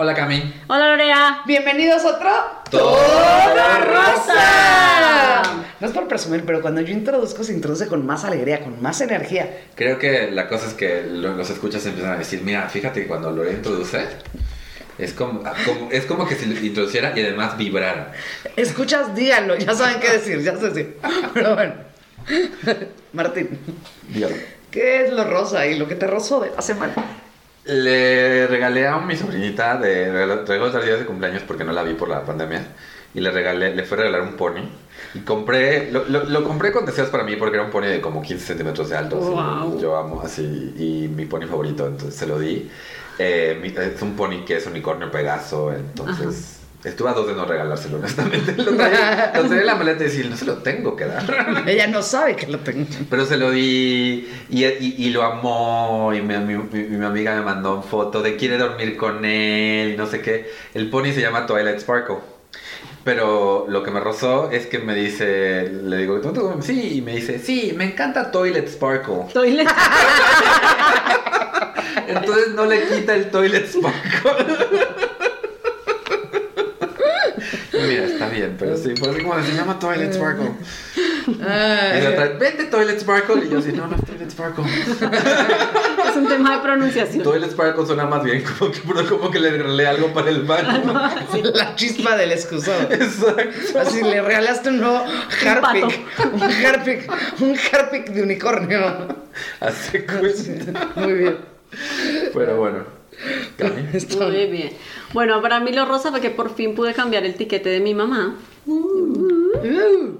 Hola Cami. Hola Lorea. Bienvenidos a otro Todo Rosa. No es por presumir, pero cuando yo introduzco se introduce con más alegría, con más energía. Creo que la cosa es que lo- los escuchas empiezan a decir, mira, fíjate que cuando lo introduce, es como, como- es como que lo introduciera y además vibrara. Escuchas, díganlo, ya saben qué decir, ya sé decir. Pero bueno. Martín, Dígalo. ¿qué es lo rosa y lo que te rozó de la semana? Le regalé a mi sobrinita de regalo traigo tres días de cumpleaños porque no la vi por la pandemia. Y le regalé, le fui a regalar un pony. Y compré, lo, lo- lo compré con deseos para mí porque era un pony de como 15 centímetros de alto. Wow. yo amo así. Y mi pony favorito, entonces se lo di. Eh, es un pony que es unicornio Pegaso, entonces... Estuve a dos de no regalárselo, honestamente. Lo traía, lo traía en la maleta y decir, no se lo tengo que dar. Ella no sabe que lo tengo. Pero se lo di y, y- y lo amó y mi, mi- mi- mi amiga me mandó foto de quiere dormir con él y no sé qué. El pony se llama Twilight Sparkle. Pero lo que me rozó es que me dice, le digo, ¿tú, tú? sí, y me dice, sí, me encanta Toilet Sparkle. Toilet. Entonces no le quita el Toilet Sparkle. Y Mira, está bien, pero sí, fue así como se llama Toilet Sparkle. Y la otra, vente Toilet Sparkle. Y yo así, no, no es Toilet Sparkle. es un tema de pronunciación. Toilet Sparkle suena más bien como que, como que le regalé algo para el baño. La chispa del excusado. Exacto. Así le regalaste un nuevo Harpic. Un Harpic. Un Harpic de unicornio. Hace cuenta. Muy bien. Pero bueno. Muy bien. Bueno, para mí lo rosa fue que por fin pude cambiar el tiquete de mi mamá. Uh,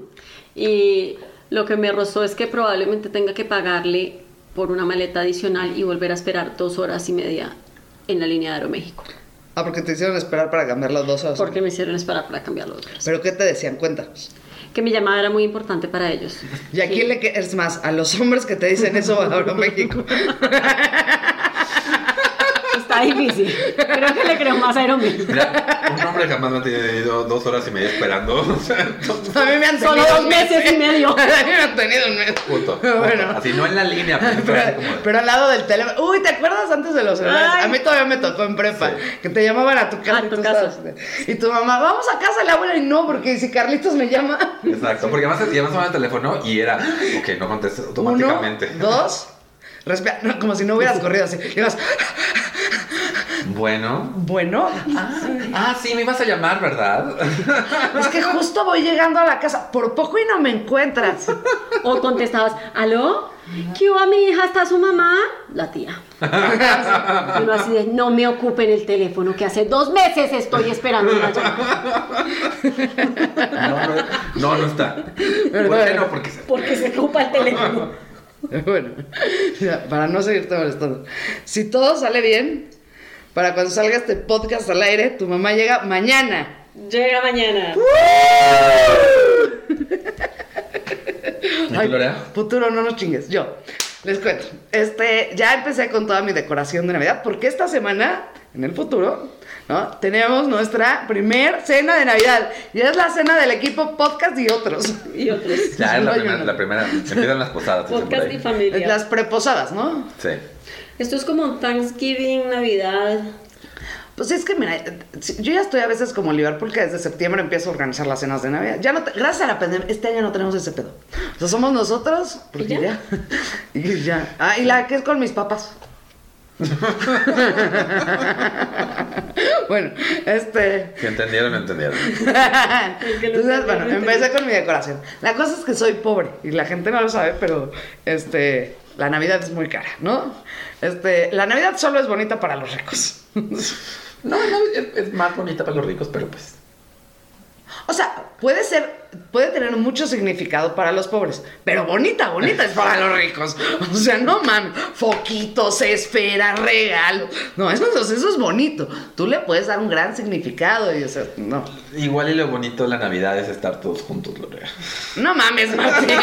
Y lo que me rozó es que probablemente tenga que pagarle por una maleta adicional y volver a esperar dos horas y media en la línea de Aeroméxico. Ah, porque te hicieron esperar para cambiar las dos horas. Porque me hicieron esperar para cambiarlo dos horas. ¿Pero qué te decían? Cuéntanos. Que mi llamada era muy importante para ellos. ¿Y a quién le que es más? ¿A los hombres que te dicen eso a Aeroméxico? Está difícil. Creo que le creo más a. Mira, un hombre jamás me ha tenido dos horas y media esperando. O sea, entonces, A mí me han tenido Solo dos mes, meses y medio. A mí me han tenido un mes. punto. Bueno. punto. Así no en la línea, pero, Pero, así como de- pero al lado del teléfono. Uy, ¿te acuerdas antes de los celulares? Ay. A mí todavía me tocó en prepa. Sí. Que te llamaban a tu casa. A y tu tú casa. Y tu mamá, vamos a casa la abuela. Y no, porque si Carlitos me llama. Exacto, porque además llamaban al teléfono y era, ok, no contestes automáticamente. Uno, dos. Respira, no, como si no hubieras corrido así. Y vas, Bueno. bueno, Ah, sí, me ibas a llamar, ¿verdad? es que justo voy llegando a la casa. Por poco y no me encuentras. O contestabas, ¿aló? ¿Qué hubo, mi hija? ¿Está su mamá? La tía. Y uno así de, no me ocupen el teléfono, que hace dos meses estoy esperando una llamada. No, no, está. ¿Por qué no? Porque se- Porque se ocupa el teléfono. Bueno, para no seguirte molestando. Si todo sale bien, para cuando salga este podcast al aire, tu mamá llega mañana. Llega mañana. ¿Y tú, Lorea? futuro, no nos chingues. Yo les cuento. Este, ya empecé con toda mi decoración de Navidad, porque esta semana, en el futuro, ¿no? Tenemos nuestra primer cena de Navidad. Y es la cena del equipo podcast y otros. Y otros. Ya es la No primera, la primera. Empiezan las posadas. Podcast y familia. Las preposadas, ¿no? Sí. Esto es como Thanksgiving, Navidad. Pues es que, mira, yo ya estoy a veces como Liverpool, que desde septiembre empiezo a organizar las cenas de Navidad. Ya no te- gracias a la pandemia, este año no tenemos ese pedo. O sea, somos nosotros, porque ¿Y ya? ya. Y ya. Ah, y la que es con mis papás. bueno, este. Si entendieron, entendieron. que Entonces, bueno, empecé con mi decoración. La cosa es que soy pobre y la gente no lo sabe, pero este, la Navidad es muy cara, ¿no? Este, la Navidad solo es bonita para los ricos. No, no, es, es más bonita para los ricos, pero pues. O sea, puede ser, puede tener mucho significado para los pobres, pero bonita, bonita es para los ricos. O sea, no mames, foquitos, esferas, regalos. No, eso, eso es bonito. Tú le puedes dar un gran significado y, o sea, no. Igual y lo bonito de la Navidad es estar todos juntos, Lorea. No mames, Martín.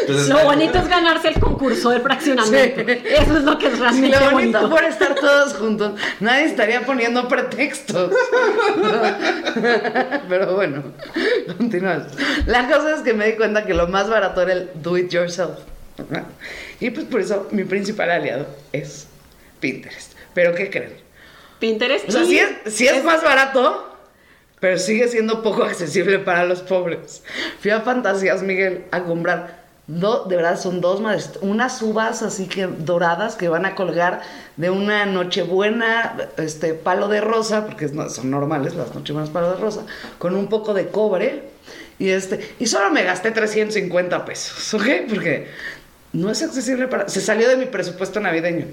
Entonces, Lo bonito es ganarse el concurso del fraccionamiento. Sí. Eso es lo que es realmente lo bonito bonito. fuera estar todos juntos, nadie estaría poniendo pretextos. Pero bueno, continuamos. La cosa es que me di cuenta que lo más barato era el do it yourself. Y pues por eso mi principal aliado es Pinterest. Pero ¿qué creen? Pinterest. O sea, sí es, sí es más barato, pero sigue siendo poco accesible para los pobres. Fui a Fantasías, Miguel, a comprar. De verdad, son dos. Unas uvas así que doradas que van a colgar de una nochebuena, este palo de rosa, porque son normales las nochebuenas palo de rosa, con un poco de cobre. Y este, y solo me gasté 350 pesos, ¿ok? Porque no es accesible para. Se salió de mi presupuesto navideño.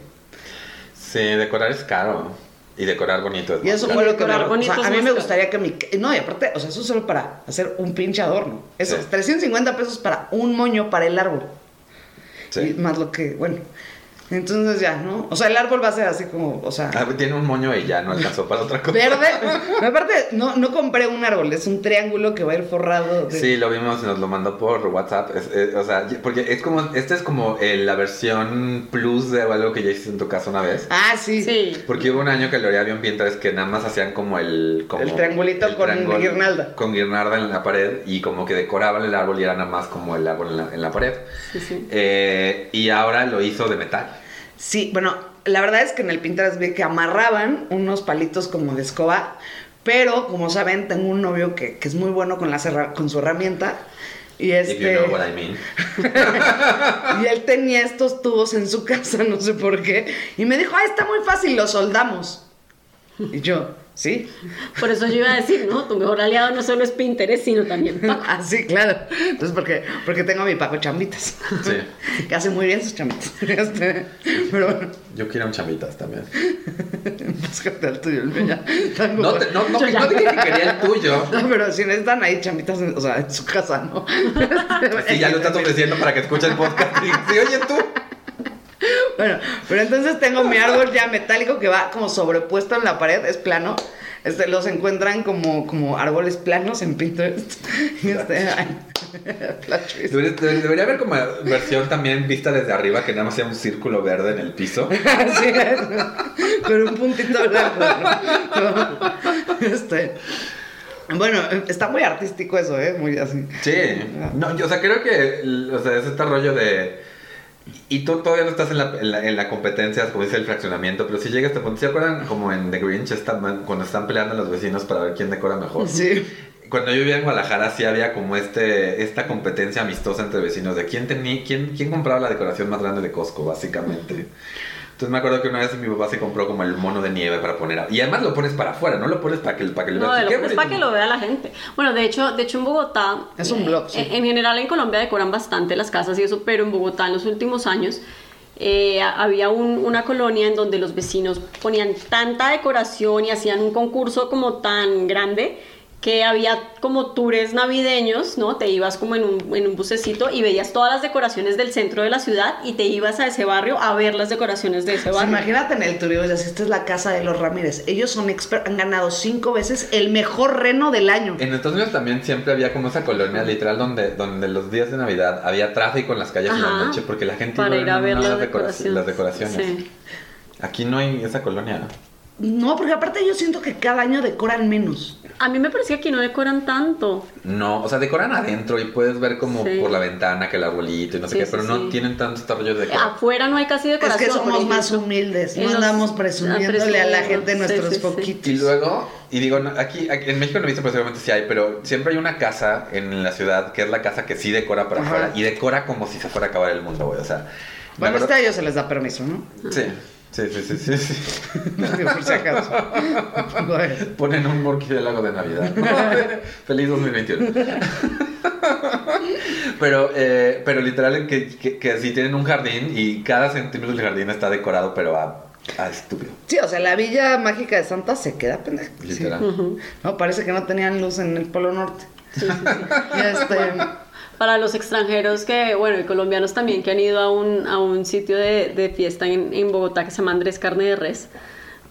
Sí, decorar es caro. Y decorar bonito es Y eso fue lo que me... O sea, bonito a mí me gustaría que mi... No, y aparte, o sea, eso es solo para hacer un pinche adorno. Eso, Sí. 350 pesos para un moño para el árbol. Sí. Y más lo que, bueno. Entonces ya, ¿no? O sea, el árbol va a ser así como, o sea... Ah, tiene un moño y ya no alcanzó para otra cosa. Verde. Aparte, no, no compré un árbol, es un triángulo que va a ir forrado de... Sí, lo vimos y nos lo mandó por WhatsApp. Es- es- o sea, porque es como, esta es como eh, la versión plus de algo que ya hiciste en tu casa una vez. Ah, sí. Sí. Porque hubo un año que lo había en Pinterest que nada más hacían como el... Como El triangulito con guirnalda. Con guirnalda en la pared y como que decoraban el árbol y era nada más como el árbol en la, en la pared. Sí, sí. Eh, y ahora lo hizo de metal. Sí, bueno, la verdad es que en el Pinterest vi que amarraban unos palitos como de escoba, pero como saben, tengo un novio que, que es muy bueno con, la serra- con su herramienta. Y If you este. know what I mean. y él tenía estos tubos en su casa, no sé por qué. Y me dijo, ah, está muy fácil, los soldamos. Y yo, ¿sí? Por eso yo iba a decir, no, tu mejor aliado no solo es Pinterest, sino también Paco. Ah, sí, claro. Entonces, porque, porque tengo a mi Paco Chambitas. Sí. que hace muy bien sus chambitas. Este, pero bueno, Yo quiero un chamitas también. búscate al tuyo, el mío ya. Tengo- No, te, no, no, ya. no dije que quería el tuyo. No, pero si necesitan ahí chambitas, en- o sea, en su casa, ¿no? Sí, ya lo estás ofreciendo para que escuche el podcast. Y, sí, oye tú. Bueno, pero entonces tengo mi árbol ya metálico que va como sobrepuesto en la pared, es plano. Este, los encuentran como, como árboles planos en Pinterest. Este. Debería, debería- haber como versión también vista desde arriba que nada más sea un círculo verde en el piso. Así es, con un puntito blanco. ¿no? Este, bueno, está muy artístico eso, ¿eh? Muy así. Sí. No, yo, o sea, creo que o sea, es este rollo de. Y tú todavía no estás en la, en la, en la competencia, como dice el fraccionamiento, pero si llega este punto, ¿se acuerdan como en The Grinch cuando están peleando los vecinos para ver quién decora mejor? Sí. Cuando yo vivía en Guadalajara sí había como este esta competencia amistosa entre vecinos de quién tenía quién, quién compraba la decoración más grande de Costco, básicamente. Entonces me acuerdo que una vez mi papá se compró como el mono de nieve para poner. a- Y además lo pones para afuera, no lo pones para que, para que lo No, veas. de lo- para que lo vea la gente. Bueno, de hecho, de hecho en Bogotá, Es un eh, blog, sí. En, en general en Colombia decoran bastante las casas y eso, pero en Bogotá en los últimos años eh, a- había un- una colonia en donde los vecinos ponían tanta decoración y hacían un concurso como tan grande que había como tours navideños, ¿no? Te ibas como en un, en un bucecito y veías todas las decoraciones del centro de la ciudad y te ibas a ese barrio a ver las decoraciones de ese O sea, barrio. imagínate en el turismo, esta es la casa de los Ramírez. Ellos son expertos, han ganado cinco veces el mejor reno del año. En Estados Unidos también siempre había como esa colonia literal donde, donde los días de Navidad había tráfico en las calles en la Ajá. noche porque la gente Para iba ir a ver las, las decoraci- decoraciones. las decoraciones. Sí. Aquí no hay esa colonia. No, porque aparte yo siento que cada año decoran menos. A mí me parecía que no decoran tanto. No, o sea, decoran adentro y puedes ver como Sí. por la ventana que el arbolito y no sé Sí, qué, sí, pero no sí. tienen tanto este rollo de decorar. Afuera no hay casi Es decoración. que somos más humildes, no andamos presumiéndole a la gente nuestros sí, sí. poquitos. Y luego, y digo, no, aquí, aquí en México no he visto, pero seguramente sí hay, pero siempre hay una casa en la ciudad que es la casa que sí decora para Ajá. afuera y decora como si se fuera a acabar el mundo, güey. O sea, Bueno, acuerdo- este a ellos se les da permiso, ¿no? Sí, sí, sí, sí, sí, sí. Por si acaso. Bueno. Ponen un murciélago de Navidad. Feliz 2021. pero, eh, pero literal que, que, que sí tienen un jardín y cada centímetro del jardín está decorado, pero a, a estúpido. Sí, o sea, la villa mágica de Santa se queda pendeja. Sí. Literal. No, parece que no tenían luz en el Polo Norte. Y este, Para los extranjeros que, bueno, y colombianos también que han ido a un, a un sitio de, de fiesta en, en Bogotá que se llama Andrés Carne de Res,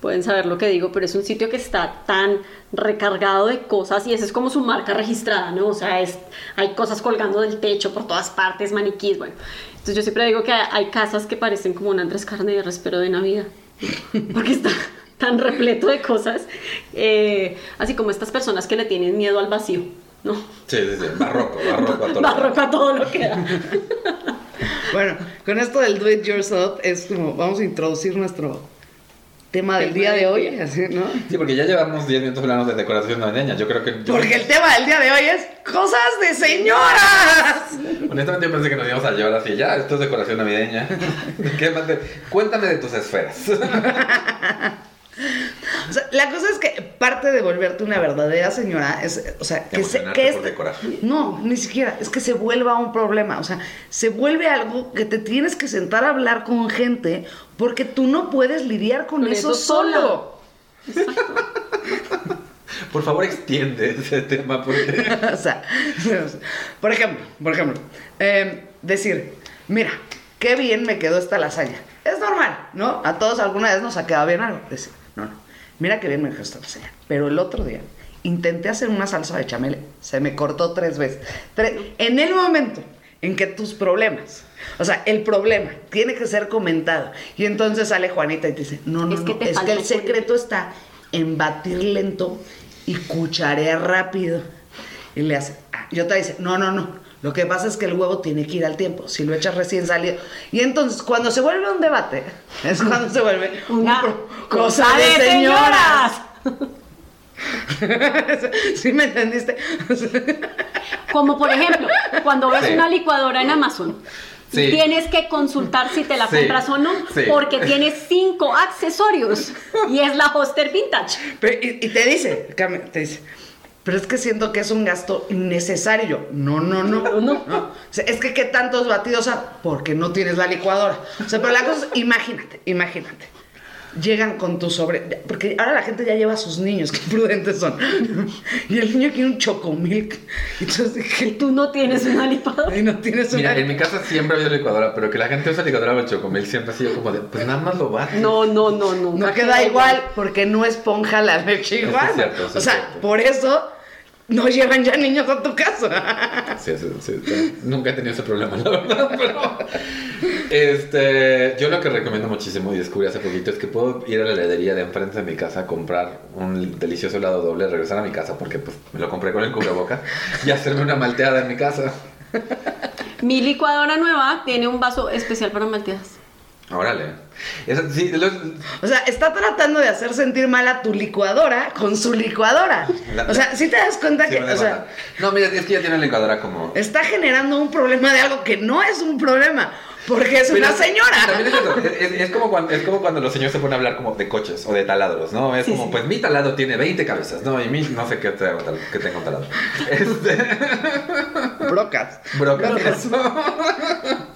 pueden saber lo que digo, pero es un sitio que está tan recargado de cosas y esa es como su marca registrada, ¿no? O sea, es, hay cosas colgando del techo por todas partes, maniquís, bueno. Entonces yo siempre digo que hay casas que parecen como un Andrés Carne de Res, pero de Navidad, porque está tan repleto de cosas, eh, así como estas personas que le tienen miedo al vacío, ¿no? Sí, sí, sí. Barroco, barroco a todo. Barroco a todo lo que da. bueno, con esto del do it yourself es como vamos a introducir nuestro tema del día de hoy, así, ¿no? Sí, porque ya llevamos 10 minutos hablando de decoración navideña. Yo creo que. yo- Porque el tema del día de hoy es cosas de señoras. Honestamente, yo pensé que nos íbamos a llevar así. Ya, esto es decoración navideña. ¿Qué más te- Cuéntame de tus esferas. O sea, la cosa es que parte de volverte una verdadera señora es, o sea, que se, que este- no, ni siquiera, es que se vuelva un problema, o sea, se vuelve algo que te tienes que sentar a hablar con gente porque tú no puedes lidiar con, Con eso, solo. Por favor, extiende ese tema porque. o sea, por ejemplo, por ejemplo, eh, decir, mira, qué bien me quedó esta lasaña. Es normal, ¿no? A todos alguna vez nos ha quedado bien algo. Decir, no, no, mira qué bien me esta lasaña. Pero el otro día intenté hacer una salsa de chamele, se me cortó tres veces. En el momento en que tus problemas, o sea, el problema tiene que ser comentado. Y entonces sale Juanita y te dice, no, no, Es que no, es que el secreto está en batir lento y cucharear rápido. Y le hace, ah, y otra dice, no, no, no. Lo que pasa es que el huevo tiene que ir al tiempo, si lo echas recién salido. Y entonces, cuando se vuelve un debate, es cuando se vuelve Una pro- cosa de señoras. ¿Sí me entendiste? Como por ejemplo, cuando ves Sí. una licuadora en Amazon. Sí. y Tienes que consultar si te la Sí. compras o no, Sí. porque tiene cinco accesorios y es la Hoster Vintage. Pero, y, y te dice, te dice, pero es que siento que es un gasto innecesario. No, no, no, No, no. no. O sea, es que qué tantos batidos, ha- porque no tienes la licuadora. O sea, pero la cosa es, imagínate, imagínate. Llegan con tu sobre, porque ahora la gente ya lleva a sus niños, qué prudentes son. Y el niño quiere un chocomilk. Entonces Y dije, tú no tienes una licuadora. y no tienes una. Mira, en mi casa siempre ha habido licuadora, pero que la gente usa licuadora o el chocomil siempre ha sido como de, pues nada más lo va. No, no, no, no. No queda igual porque no esponja la leche Eso es igual. cierto, eso o es sea, cierto. por eso no llevan ya niños a tu casa. Sí, sí, sí, sí. Nunca he tenido ese problema, la verdad, pero... Este, yo lo que recomiendo muchísimo y descubrí hace poquito es que puedo ir a la heladería de enfrente de mi casa, comprar un delicioso helado doble, regresar a mi casa porque pues me lo compré con el cubreboca y hacerme una malteada en mi casa. Mi licuadora nueva tiene un vaso especial para malteadas. Órale. Eso- sí, los- O sea, está tratando de hacer sentir mal a tu licuadora con su licuadora. La- O sea, si te das cuenta sí que, o sea, no, mira, es que ya tiene una licuadora como... está generando un problema de algo que no es un problema, porque es una señora. También es, cierto, es- es como cuando, es como cuando los señores se ponen a hablar como de coches o de taladros, ¿no? Es Sí, como, sí. pues mi taladro tiene 20 cabezas, ¿no? Y mi no sé qué, tengo qué tengo taladro. Este, Brocas. brocas, eso.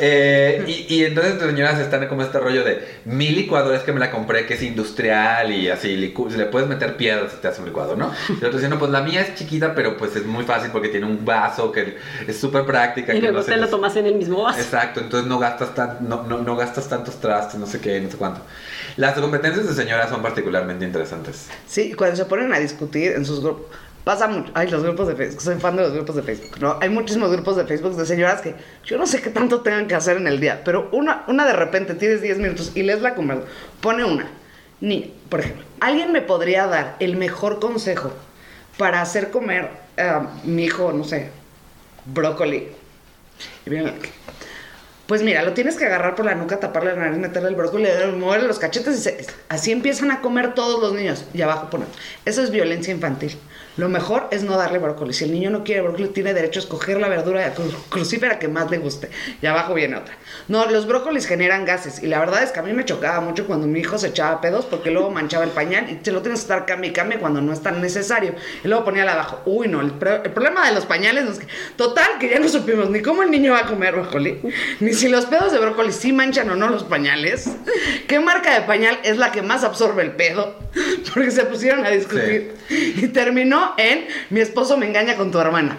Eh, y, y entonces las señoras están como este rollo de mi licuadora es que me la compré que es industrial y así licu- le puedes meter piedras si te hace un licuado, ¿no? Y el otro dice, no, pues la mía es chiquita, pero pues es muy fácil porque tiene un vaso que es súper práctica. Y que luego no te lo tomas en el mismo vaso. Exacto, entonces no gastas, tan, no, no, no gastas tantos trastes, no sé qué, no sé cuánto. Las competencias de señoras son particularmente interesantes. Sí, cuando se ponen a discutir en sus grupos. Pasa mucho. Ay, los grupos de Facebook. Soy fan de los grupos de Facebook. ¿no? Hay muchísimos grupos de Facebook de señoras que yo no sé qué tanto tengan que hacer en el día. Pero una, una de repente tienes 10 minutos y lees la conversación. Pone una. Ni, por ejemplo, ¿alguien me podría dar el mejor consejo para hacer comer a mi hijo, no sé, brócoli? Y viene, pues mira, lo tienes que agarrar por la nuca, taparle la nariz, meterle el brócoli, moverle los cachetes y se- así empiezan a comer todos los niños. Y abajo ponen, eso es violencia infantil. Lo mejor es no darle brócoli. Si el niño no quiere brócoli, tiene derecho a escoger la verdura cru- crucífera que más le guste. Y abajo viene otra. No, los brócolis generan gases. Y la verdad es que a mí me chocaba mucho cuando mi hijo se echaba pedos porque luego manchaba el pañal y se lo tienes que estar cambie y cuando no es tan necesario. Y luego ponía la abajo. Uy, no, el, el problema de los pañales es que, total, que ya no supimos ni cómo el niño va a comer brócoli, ni si los pedos de brócoli sí manchan o no los pañales, qué marca de pañal es la que más absorbe el pedo, porque se pusieron a discutir. Y terminó en mi esposo me engaña con tu hermana.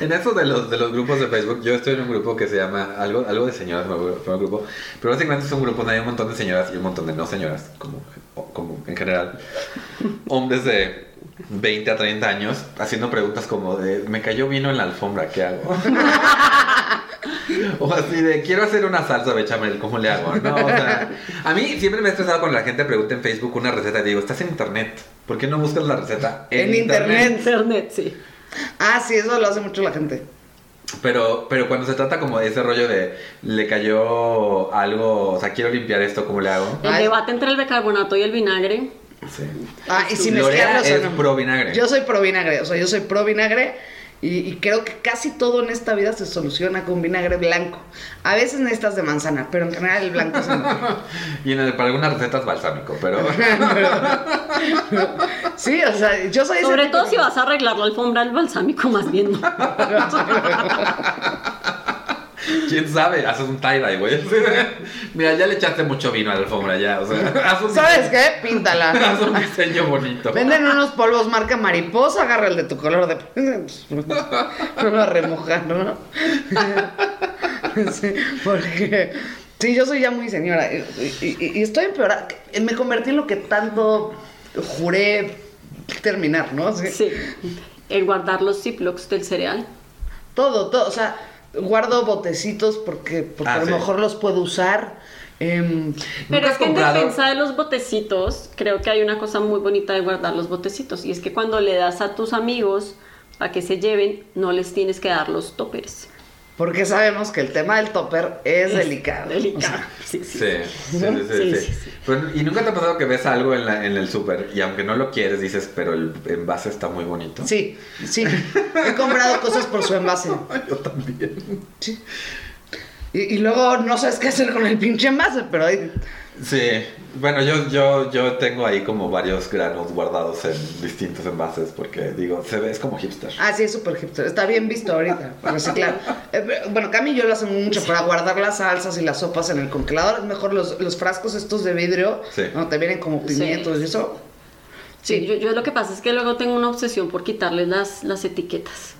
En eso de los, de los grupos de Facebook, yo estoy en un grupo que se llama algo, algo de señoras, me acuerdo, fue un grupo, pero básicamente es un grupo donde hay un montón de señoras y un montón de no señoras, como, como en general, hombres de 20 a 30 años haciendo preguntas como de, me cayó vino en la alfombra, ¿qué hago? o así de, quiero hacer una salsa bechamel, ¿cómo le hago? No, o sea, a mí siempre me he estresado cuando la gente pregunta en Facebook una receta y digo, estás en internet, ¿por qué no buscas la receta En internet. Internet, sí. Ah, sí, eso lo hace mucho la gente. Pero, pero cuando se trata como de ese rollo de le cayó algo, o sea, quiero limpiar esto, ¿cómo le hago? El Ay. debate entre el bicarbonato y el vinagre. Sí. Ah, y si mezclarlos o es no. pro vinagre. Yo soy pro vinagre, o sea, yo soy pro vinagre y, y creo que casi todo en esta vida se soluciona con vinagre blanco. A veces necesitas de manzana, pero en general el blanco es el. Y en el- para algunas recetas balsámico, pero Sí, o sea, yo soy Sobre todo si vas a arreglar la alfombra del balsámico, más bien. ¿no? quién sabe, haces un tie-dye, güey. Mira, ya le echaste mucho vino a la alfombra ya, o sea, haz un ¿Sabes diseño, qué? Píntala. haz un diseño bonito. Venden unos polvos marca mariposa, agarra el de tu color de... No lo remojar, ¿no? Sí, porque... Sí, yo soy ya muy señora y, y- y estoy empeorada. Me convertí en lo que tanto juré terminar, ¿no? Sí. Sí. El guardar los ziplocs del cereal. Todo, todo. O sea, guardo botecitos porque, porque Ah, a lo sí. mejor los puedo usar. Em, Pero ¿Nunca es que en defensa de los botecitos, creo que hay una cosa muy bonita de guardar los botecitos. Y es que cuando le das a tus amigos a que se lleven, no les tienes que dar los toppers. Porque sabemos que el tema del topper es, delicado. Delicado. Sí, sí. Sí, sí, sí, sí, Sí, sí. sí, sí. Pero, ¿Y nunca te ha pasado que ves algo en, la- en el súper y aunque no lo quieres dices, pero el envase está muy bonito? sí, sí. He comprado cosas por su envase. Yo también. Sí. Y, y luego no sabes qué hacer con el pinche envase, pero ahí. Sí, bueno, yo, yo, yo tengo ahí como varios granos guardados en distintos envases porque digo, se ve, es como hipster. Ah, sí, es súper hipster. Está bien visto ahorita, para reciclar. Eh, bueno, Cami y yo lo hacemos mucho para guardar las salsas y las sopas en el congelador. Es mejor los, los frascos estos de vidrio, Sí. ¿no? Te vienen como pimientos y eso. Sí, yo, yo lo que pasa es que luego tengo una obsesión por quitarles las, las etiquetas.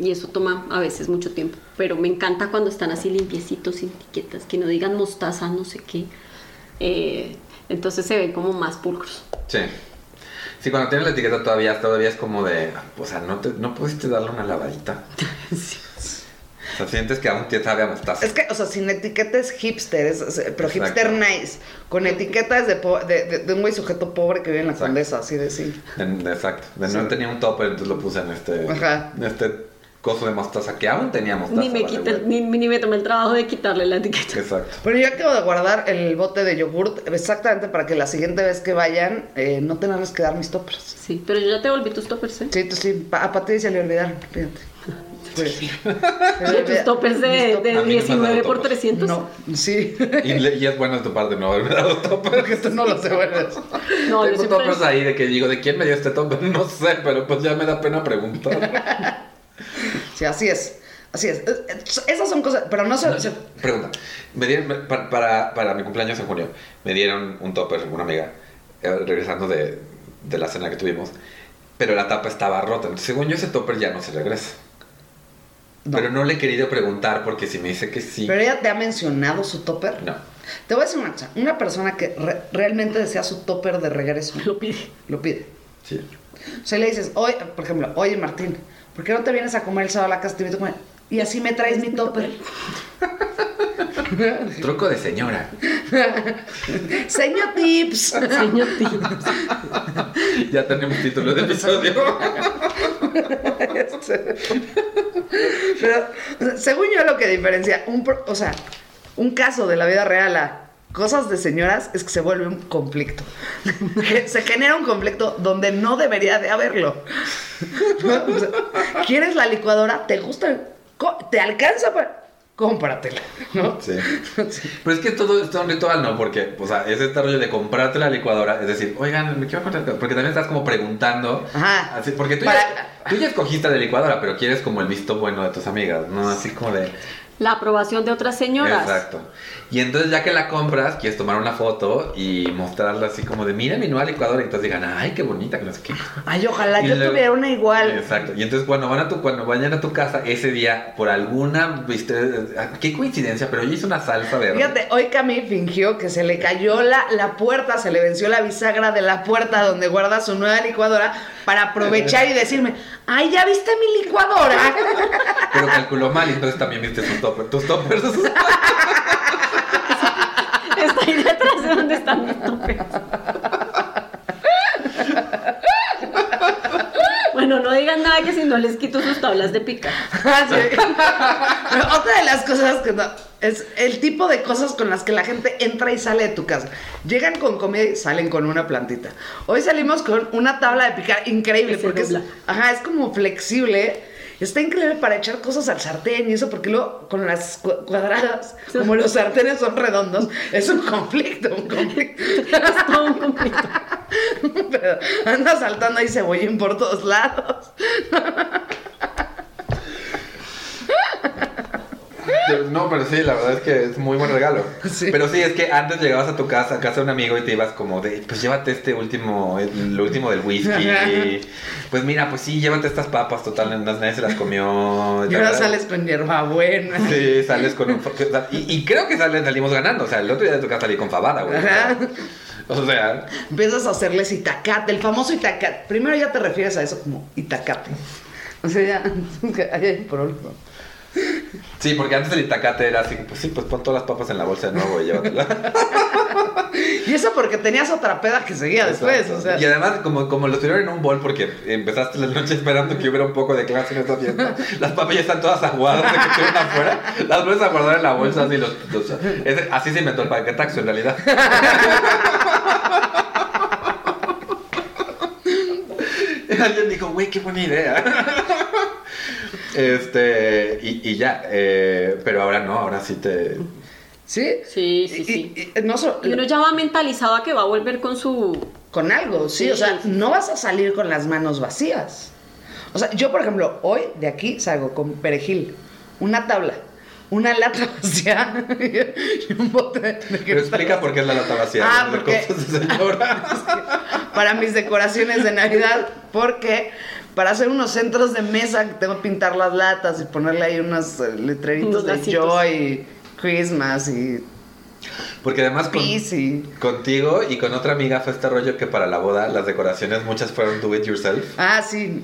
Y eso toma a veces mucho tiempo. Pero me encanta cuando están así limpiecitos, sin etiquetas, que no digan mostaza, no sé qué. Eh, entonces se ven como más pulcros. Sí. Sí, cuando tienes la etiqueta todavía, todavía es como de, o sea, no, te, no pudiste darle una lavadita. O sea, sientes que aún te sabe a mostaza. Es que, o sea, sin etiqueta es hipster, es- es- pero Exacto. hipster nice. Con etiqueta es de, po- de, de- de un güey sujeto pobre que vive en la Exacto. condesa, así de sí. Exacto. De no tenía un topper, entonces lo puse en este, Ajá. en este coso de mostaza que aún tenía mostaza. Ni me, vale, ni, ni me tomé el trabajo de quitarle la etiqueta. Exacto. Pero yo acabo de guardar el bote de yogurt exactamente para que la siguiente vez que vayan eh, no tenerles que dar mis toppers. Sí, pero yo ya te volví tus toppers, ¿eh? Sí, tú sí. Pa- a Pati se le olvidaron, fíjate. Pues, sí. Tus toppers de, toppers. de A mí no me has 19 dado por toppers. 300. No, sí. Y, le- y es bueno de tu parte no haberme dado topper. Porque tú no lo devuelves. No, yo Tengo siempre- toppers ahí de que digo, ¿de quién me dio este topper? No sé, pero pues ya me da pena preguntar. Sí, así es. Así es. Eh, eh, Esas son cosas, pero no se... se- Pregunta. Me dieron, para, para, para mi cumpleaños en junio, me dieron un topper, una amiga, eh, regresando de, de la cena que tuvimos, pero la tapa estaba rota. Entonces, según yo, ese topper ya no se regresa. No. Pero no le he querido preguntar porque si me dice que sí. Pero ella te ha mencionado su topper. No. Te voy a decir una cosa. Una persona que re- realmente desea su topper de regreso, Lo pide. lo pide. Sí. O sea, le dices, oye, por ejemplo, oye Martín, ¿por qué no te vienes a comer el sábado a la casa? Te invito a comer. Y así me traes mi topper. Truco de señora. Señor tips. Señor tío. Ya tenemos título de episodio. Pero, según yo, lo que diferencia un, o sea, un caso de la vida real a cosas de señoras es que se vuelve un conflicto. Se genera un conflicto donde no debería de haberlo. O sea, ¿Quieres la licuadora? ¿Te gusta? ¿Te alcanza para...? Cómpratela, ¿no? Sí. Sí. Pero es que todo es un ritual, ¿no? Porque, o sea, es este rollo de comprarte la licuadora. Es decir, oigan, me quiero comprar. Porque también estás como preguntando. Ajá. Así, porque tú, Para- ya, tú ya escogiste la licuadora, pero quieres como el visto bueno de tus amigas, ¿no? Así como de. La aprobación de otras señoras. Exacto. Y entonces, ya que la compras, quieres tomar una foto y mostrarla así como de, mira mi nueva licuadora. Y entonces digan, ay, qué bonita, que no sé qué. Ay, ojalá Y yo luego- tuviera una igual. Exacto. Y entonces cuando van a tu, cuando vayan a tu casa ese día, por alguna, viste, qué coincidencia, pero yo hice una salsa verde. Fíjate, hoy Cami fingió que se le cayó la, la puerta, se le venció la bisagra de la puerta donde guarda su nueva licuadora para aprovechar y decirme, ay, ¿ya viste mi licuadora? Pero calculó mal y entonces también viste tus toppers. Tus toppers. Está ahí detrás de donde están mis toppers. bueno, no digan nada que si no les quito sus tablas de. Ah, sí. Pero Otra de las cosas que no, es el tipo de cosas con las que la gente entra y sale de tu casa. Llegan con comida y salen con una plantita. Hoy salimos con una tabla de picar increíble Que porque es, ajá, es como flexible. Está increíble para echar cosas al sartén y eso, porque luego con las cu- cuadradas, como los sartenes son redondos, es un conflicto, un conflicto. Es todo un conflicto. Pero anda saltando ahí cebollín por todos lados. No, pero sí, la verdad es que es muy buen regalo. Sí. Pero sí, es que antes llegabas a tu casa, a casa de un amigo y te ibas como de, pues llévate este último, lo último del whisky. Pues mira, pues sí, llévate estas papas, total, nadie se las comió. Y ahora sales con hierbabuena. Sí, sales con un... Y, y creo que salen, salimos ganando. O sea, el otro día de tu casa salí con fabada, güey. Ajá. O sea, Empiezas a hacerles itacate, el famoso itacate. Primero ya te refieres a eso como itacate. O sea, ya, hay problema. Sí, porque antes el itacate era así, pues sí, pues pon todas las papas en la bolsa de nuevo y llévatela. Y eso porque tenías otra peda que seguía después, o sea. Y además, como, como lo tuvieron en un bol, porque empezaste la noche esperando que hubiera un poco de clase en esta fiesta, las papas ya están todas aguadas de que estuvieron afuera, las vuelves a guardar en la bolsa, así, los, los- ese- así se inventó el paquetaxo en realidad. Alguien dijo, güey, qué buena idea. Este, y, y ya, eh, pero ahora no, ahora sí te... ¿Sí? Sí, sí, Y- sí. y- y no Y uno ya va mentalizado a que va a volver con su... con algo, sí, Sí, o sea, sí. no vas a salir con las manos vacías. O sea, yo, por ejemplo, hoy de aquí salgo con perejil, una tabla, una lata vacía y un bote de Pero explica por qué es la lata vacía. Ah, ¿no? De porque- cosas de señora. para mis decoraciones de Navidad, porque para hacer unos centros de mesa tengo que pintar las latas y ponerle ahí unos eh, letreritos Unos de lacitos. Joy, Christmas y Porque además con, contigo y con otra amiga fue este rollo que para la boda las decoraciones muchas fueron do it yourself. Ah, sí.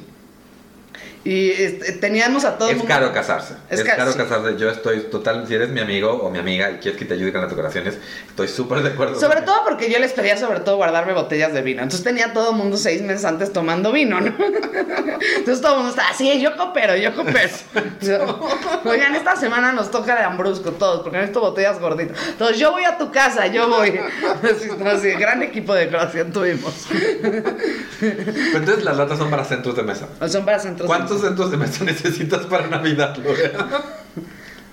Y este, teníamos a todo el Es mundo- caro casarse. Es Es, ca- caro sí. casarse. Yo estoy total, si eres mi amigo o mi amiga y quieres que te ayude con las decoraciones, estoy súper de acuerdo. Sobre todo porque yo les pedía sobre todo guardarme botellas de vino. Entonces tenía todo el mundo seis meses antes tomando vino, ¿no? Entonces todo el mundo estaba así, yo coopero, yo coopero. Yo, Oigan, esta semana nos toca de ambrusco todos, porque necesito botellas gorditas. Entonces yo voy a tu casa, yo voy. Así, gran equipo de decoración tuvimos. Pero entonces las latas son para centros de mesa. Son para centros. ¿Cuántos centros de mesa necesitas para Navidad?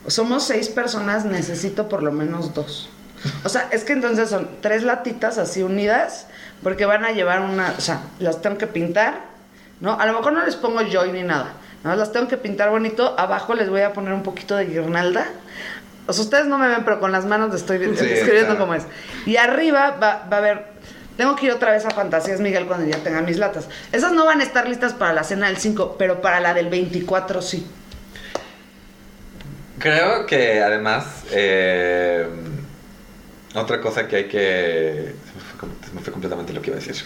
Somos seis personas, necesito por lo menos dos. O sea, es que entonces son tres latitas así unidas, porque van a llevar una, o sea, las tengo que pintar, ¿no? A lo mejor no les pongo joy ni nada, ¿no? Las tengo que pintar bonito, abajo les voy a poner un poquito de guirnalda. O sea, ustedes no me ven, pero con las manos les estoy escribiendo está. cómo es. Y arriba va, va a haber, tengo que ir otra vez a Fantasías Miguel cuando ya tenga mis latas. Esas no van a estar listas para la cena del 5, pero para la del 24 sí. Creo que además, eh, otra cosa que hay que... Se me, fue, com- se me fue completamente lo que iba a decir.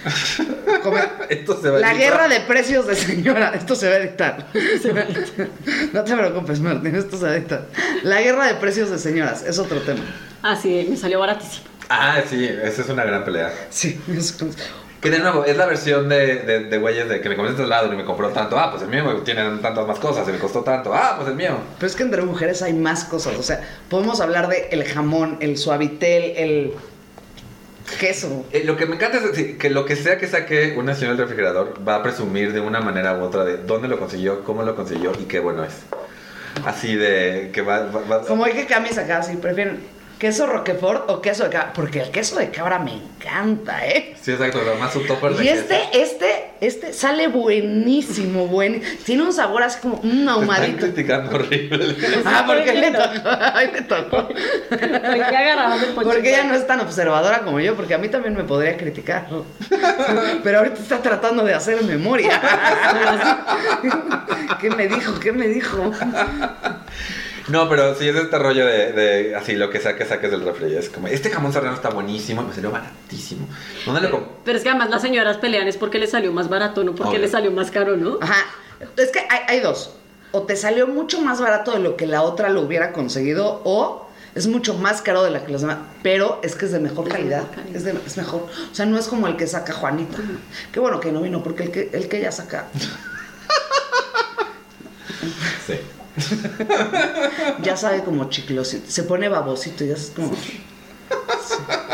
Esto se va a La guerra de precios de señora. Esto se va a editar. No te preocupes, Martín. Esto se va a editar. La guerra de precios de señoras es otro tema. Ah, sí, me salió baratísimo. Ah, sí, esa es una gran pelea. Sí. es Que de nuevo, es la versión de, de, de güeyes de que me compré este lado y me compró tanto. Ah, pues el mío tiene tantas más cosas y me costó tanto. Ah, pues el mío. Pero es que entre mujeres hay más cosas. O sea, podemos hablar de el jamón, el suavitel, el queso. Eh, lo que me encanta es decir, que lo que sea que saque una señora del refrigerador va a presumir de una manera u otra de dónde lo consiguió, cómo lo consiguió y qué bueno es. Así de que va... va- va- Como hay que cambies acá, si prefieren queso roquefort o queso de cabra. Porque el queso de cabra me encanta, ¿eh? Sí, exacto, además un topper de Y queso. este, este, este sale buenísimo, buen. Tiene un sabor así como un Te están ahumadito. criticando horrible. Ah, porque le tocó. Ay, le tocó. ¿Por qué agarrabas el poncho? Porque ella no es tan observadora como yo, porque a mí también me podría criticar. Pero ahorita está tratando de hacer memoria. ¿Qué me dijo? ¿Qué me dijo? No, pero sí es este rollo de, de así lo que sea que saques del refri. Es como, este jamón serrano está buenísimo y me salió baratísimo. ¿Dónde lo compré? Pero es que además las señoras pelean es porque le salió más barato, no porque Obvio. le salió más caro, ¿no? Ajá. Es que hay, hay dos. O te salió mucho más barato de lo que la otra lo hubiera conseguido, o es mucho más caro de la que los demás. Pero es que es de mejor calidad. Es, de- es mejor. O sea, no es como el que saca Juanita. Qué bueno que no vino, porque el que, el que ella saca. Sí. Ya sabe como chiclosito. Se pone babosito y ya es como. Sí.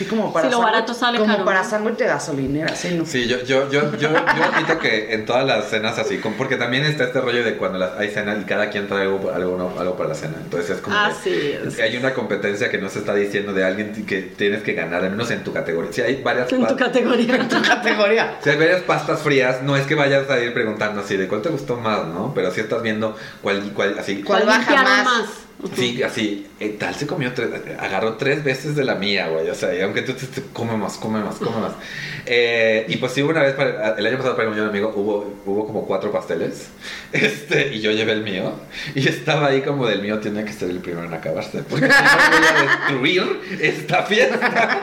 Sí, como para. Si lo sándwich- barato sale Como caro. para sándwich de gasolinera, sí, ¿no? Sí, yo, yo, yo, yo, yo admito que en todas las cenas así, como- porque también está este rollo de cuando las- hay cena y cada quien trae algo, algo, ¿no? algo para la cena. Entonces es como Ah, que sí, sí. hay una competencia que no se está diciendo de alguien que tienes que ganar, al menos en tu categoría. Si hay varias En tu categoría. Categoría. si hay varias pastas frías, no es que vayas a ir preguntando así de cuál te gustó más, ¿no? Pero sí estás viendo cuál, cuál así. ¿Cuál baja limpiaron más? Sí, así, eh, tal se comió tres, agarró tres veces de la mía, güey, o sea, y aunque tú te, te- come más, come más, come más. Eh, y pues sí, una vez, para- el año pasado para un amigo, hubo, hubo como cuatro pasteles, este, y yo llevé el mío, y estaba ahí como del mío tiene que ser el primero en acabarse, porque si no voy a destruir esta fiesta.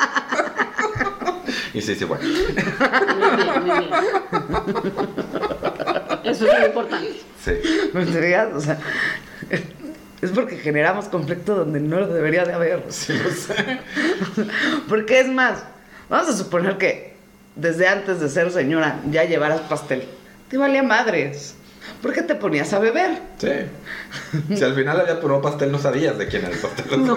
Y sí, sí, bueno. Muy bien, muy bien. Eso es muy importante. Sí. ¿Me? O sea, es porque generamos conflicto donde no lo debería de haber. Sí, lo sé. Porque es más, vamos a suponer que desde antes de ser señora ya llevaras pastel. Te valía madres. ¿Por qué te ponías a beber? Sí. Si al final había puro pastel, no sabías de quién era el pastel. No.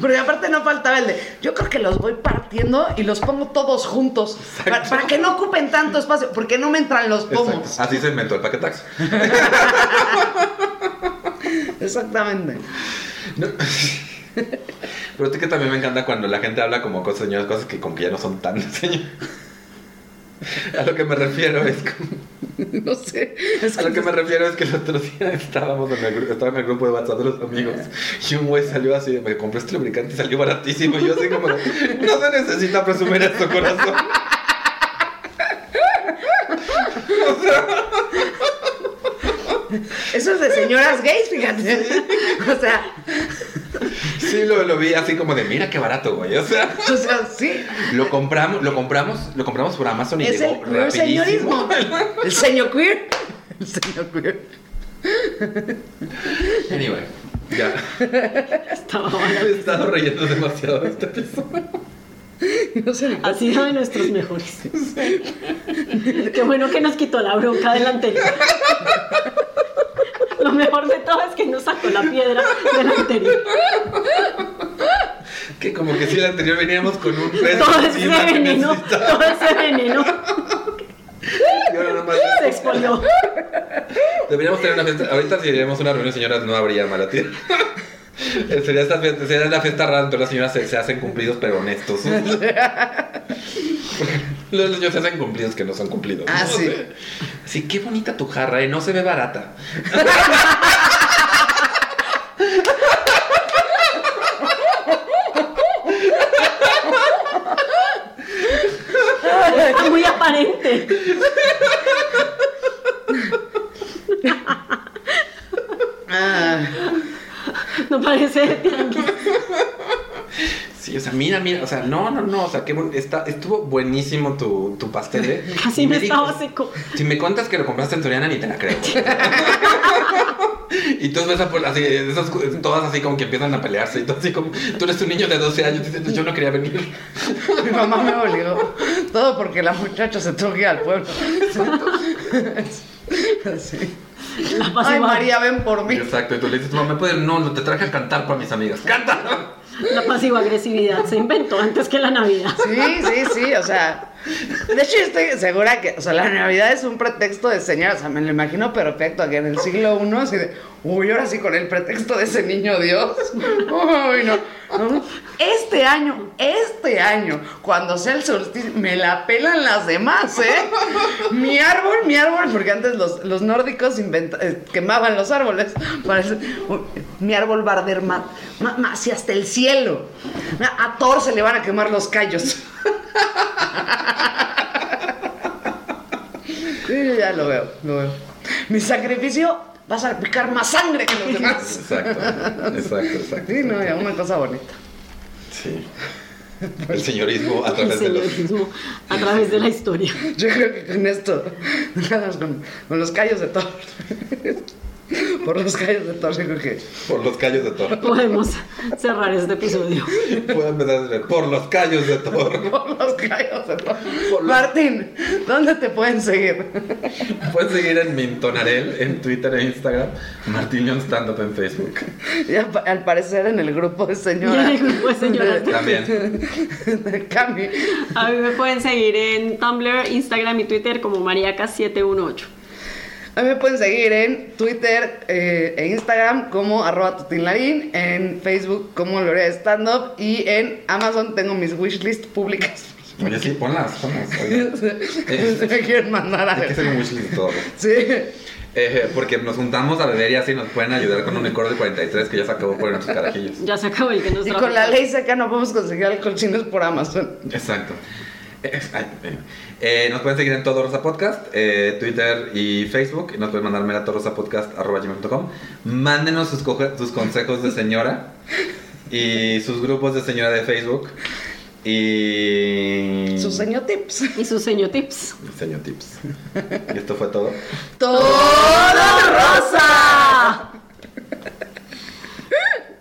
Porque aparte no faltaba el de, yo creo que los voy partiendo y los pongo todos juntos. Para, para que no ocupen tanto espacio, porque no me entran los Exacto. pomos. Así se inventó el paquetaxo. Exactamente. No. Pero es que también me encanta cuando la gente habla como cosas, señoras, cosas que como que ya no son tan señor. A lo que me refiero es como- No sé. Es a lo que me refiero es que el otro día estábamos en el, estaba en el grupo de WhatsApp de los amigos y un güey salió así, de, me compré este lubricante y salió baratísimo. Y yo así como, no se necesita presumir esto, corazón. O sea, Eso es de señoras gays, fíjate. O sea, sí lo, lo vi así como de, mira qué barato, güey. O sea, o sea, sí. lo compramos, lo compramos, lo compramos por Amazon y Es el llegó queer rapidísimo. señorismo. El señor queer. El señor queer. Anyway, ya. Estaba he estado reyendo demasiado de este episodio. No sé Ha sido de nuestros mejores. Qué bueno que nos quitó la bronca del anterior. Lo mejor de todo es que nos sacó la piedra del anterior. Que como que si el anterior veníamos con un peso Todo ese veneno, todo ese veneno Y ahora nomás- se expolió. Deberíamos tener una fiesta. Ahorita si haríamos una reunión, señoras, no habría mala tierra. Eh, Sería, esta fiesta, sería la fiesta rara, entonces las señoras se, se hacen cumplidos pero honestos. Los niños se hacen cumplidos que no son cumplidos. Ah, ¿no? sí. Qué bonita tu jarra, y no se ve barata. Está muy aparente. Ah, No parece de tianguis. Sí, o sea, mira, mira, o sea, no, no, no, o sea, qué bon- está, estuvo buenísimo tu, tu pastel. ¿eh? Casi Y me dijo- estaba seco. Si me contas que lo compraste en Soriana, ni te la creo. y tú ves a, por- así, esas, todas así como que empiezan a pelearse. Y tú así como, tú eres un niño de 12 años diciendo, yo no quería venir. mi mamá me obligó. Todo porque la muchacha se tuvo que ir al pueblo. Sí. La Ay, pasiva, María, ven por mí. Exacto, y tú le dices, mamá, ¿me? No, no, te traje a cantar para mis amigas. ¡Canta! la pasiva agresividad se inventó antes que la Navidad. Sí, sí, sí, o sea. De hecho, yo estoy segura que, o sea, la Navidad es un pretexto de señora, o sea, me lo imagino perfecto, aquí en el siglo I, así de, uy, ahora sí con el pretexto de ese niño Dios. Uy, no. Este año, este año, cuando sea el solsticio, me la pelan las demás, ¿eh? Mi árbol, mi árbol, porque antes los, los nórdicos eh, quemaban los árboles. Uy, mi árbol va a arder más, más, hacia hasta el cielo. A Thor se le van a quemar los callos. Sí, ya lo veo, lo veo. Mi sacrificio va a salpicar más sangre que los demás. Exacto, exacto, exacto. Sí, no, ya una cosa bonita. Sí. El señorismo a El través de los... a través de la historia. Yo creo que con esto, con, con los callos de Thor. Por los callos de Thor, yo creo que. Por los callos de Thor. Podemos cerrar este episodio. Puedo empezar a por los callos de Thor. Por los callos de Thor. Martín, ¿Dónde te pueden seguir? Puedes seguir en Mintonarel en Twitter e Instagram. Martín León Stand Up en Facebook. Y al, al parecer en el grupo de Y señoras. en el grupo de señoras. También. de Cami. A mí me pueden seguir en Tumblr, Instagram y Twitter como Mariacas718. A mí me pueden seguir en Twitter eh, e Instagram como arroba tutinlarín, en Facebook como Lorea Stand Up y en Amazon tengo mis wishlist públicas. Oye, sí, ponlas, ponlas. oigan. Se me quieren mandar a Hay que hacer ver. un wishlist de todo. Sí. Eh, porque nos juntamos a beber y así nos pueden ayudar con un licor de 43 que ya se acabó por nuestros carajillos. Ya se acabó el que nos Y con la ley seca no podemos conseguir alcohol chinos por Amazon. Exacto. eh, nos pueden seguir en Todo Rosa Podcast, eh, Twitter y Facebook. Y nos pueden mandar mail a todorosapodcast.com. Mándenos sus, sus consejos de señora y sus grupos de señora de Facebook. Y. Sus señotips. Y sus señotips. Señotips. Y esto fue todo. ¡Todo rosa!